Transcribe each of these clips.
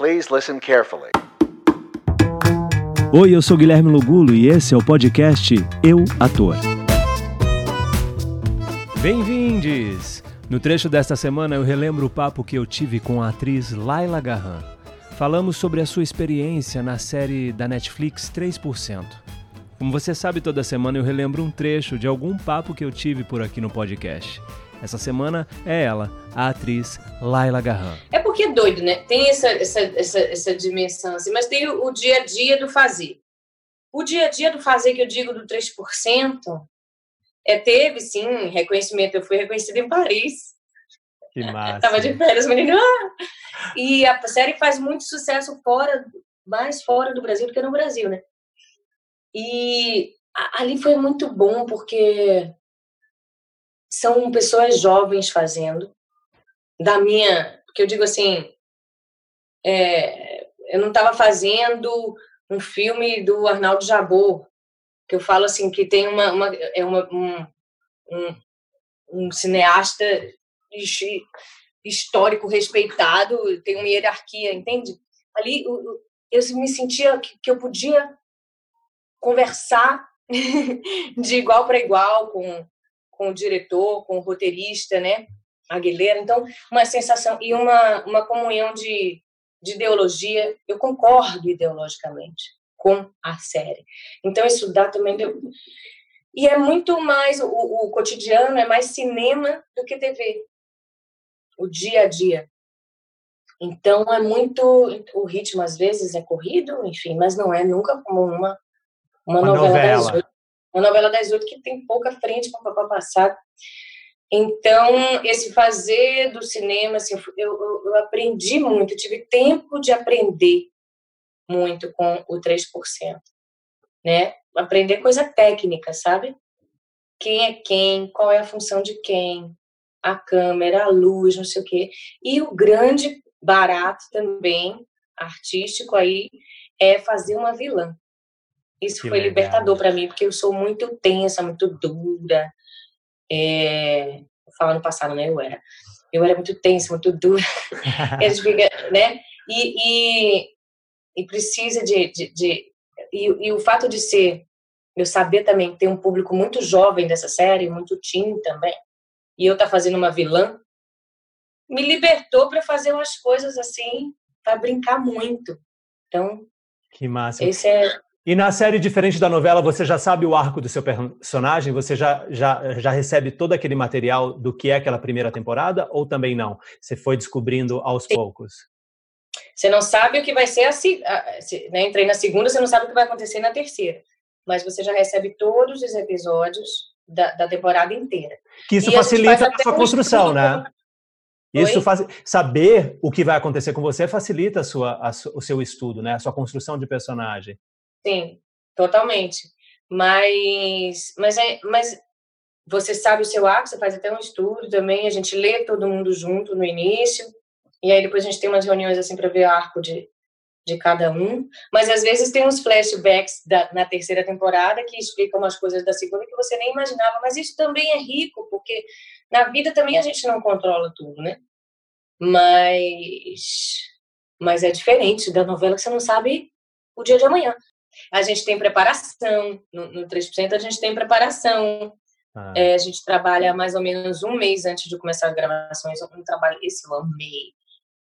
Please listen carefully. Oi, eu sou Guilherme Lugulo e esse é o podcast Eu Ator. Bem-vindes! No trecho desta semana eu relembro o papo que eu tive com a atriz Laila Garran. Falamos sobre a sua experiência na série da Netflix 3%. Como você sabe, toda semana eu relembro um trecho de algum papo que eu tive por aqui no podcast. Essa semana é ela, a atriz Laila Garran. É porque é doido, né? Tem essa, essa, essa, essa dimensão, assim, mas tem o, o dia a dia do fazer. O dia a dia do fazer que eu digo do 3%, é, teve sim reconhecimento. Eu fui reconhecida em Paris. Que massa. Tava de férias, menino. Ah! E a série faz muito sucesso fora, mais fora do Brasil do que no Brasil, né? E ali foi muito bom porque são pessoas jovens fazendo. Da minha, porque eu digo assim, é, eu não estava fazendo um filme do Arnaldo Jabor, que eu falo assim que tem uma, uma é uma, um, um, um cineasta histórico respeitado, tem uma hierarquia, entende? Ali eu, eu me sentia que, que eu podia conversar de igual para igual com, com o diretor, com o roteirista, né? Aguilera. Então, uma sensação e uma, uma comunhão de, de ideologia. Eu concordo ideologicamente com a série. Então, isso dá também. E é muito mais. O, o cotidiano é mais cinema do que TV. O dia a dia. Então, é muito. O ritmo, às vezes, é corrido, enfim, mas não é nunca como uma, uma, uma novela, novela uma novela das oito que tem pouca frente para o passado. Então, esse fazer do cinema, assim, eu, eu, eu, aprendi muito, tive tempo de aprender muito com o 3%, né? Aprender coisa técnica, sabe? Quem é quem, qual é a função de quem, a câmera, a luz, não sei o quê. E o grande barato também, artístico aí, é fazer uma vilã. Isso que foi legal. libertador para mim, porque eu sou muito tensa, muito dura. É... No passado, né? Eu era. Eu era muito tensa, muito dura. fica, né? E, e, e precisa de. de, de e, e, o fato de ser. Eu saber também ter um público muito jovem dessa série, muito teen também, e eu tá fazendo uma vilã, me libertou para fazer umas coisas assim, para brincar muito. Então. Que massa. Esse é e na série diferente da novela, você já sabe o arco do seu personagem? Você já, já, já recebe todo aquele material do que é aquela primeira temporada? Ou também não? Você foi descobrindo aos Sim. poucos? Você não sabe o que vai ser a, a se, né, entrei na segunda, você não sabe o que vai acontecer na terceira. Mas você já recebe todos os episódios da, da temporada inteira. Que isso e facilita a, a sua construção, né? Isso faz saber o que vai acontecer com você facilita a sua, a, o seu estudo, né? A sua construção de personagem. Sim, totalmente. Mas, mas, é, mas você sabe o seu arco, você faz até um estudo também, a gente lê todo mundo junto no início, e aí depois a gente tem umas reuniões assim para ver o arco de, de cada um. Mas às vezes tem uns flashbacks da, na terceira temporada que explicam umas coisas da segunda que você nem imaginava, mas isso também é rico, porque na vida também a gente não controla tudo, né? Mas, mas é diferente da novela que você não sabe o dia de amanhã. A gente tem preparação, no, no 3% a gente tem preparação. Ah. É, a gente trabalha mais ou menos um mês antes de começar as gravações. Um trabalho, esse eu amei,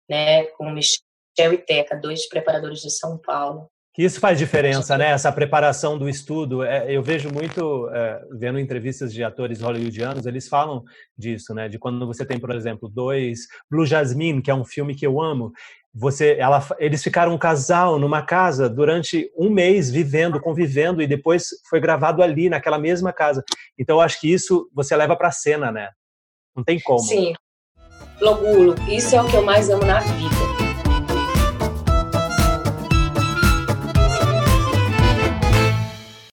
né? Com Michel e Teca, dois preparadores de São Paulo. Isso faz diferença, né? Essa preparação do estudo. É, eu vejo muito, é, vendo entrevistas de atores hollywoodianos, eles falam disso, né? De quando você tem, por exemplo, dois Blue Jasmine, que é um filme que eu amo, você, ela, eles ficaram um casal numa casa durante um mês vivendo, convivendo e depois foi gravado ali naquela mesma casa. Então eu acho que isso você leva para cena, né? Não tem como. Sim. Logulo, isso é o que eu mais amo na vida.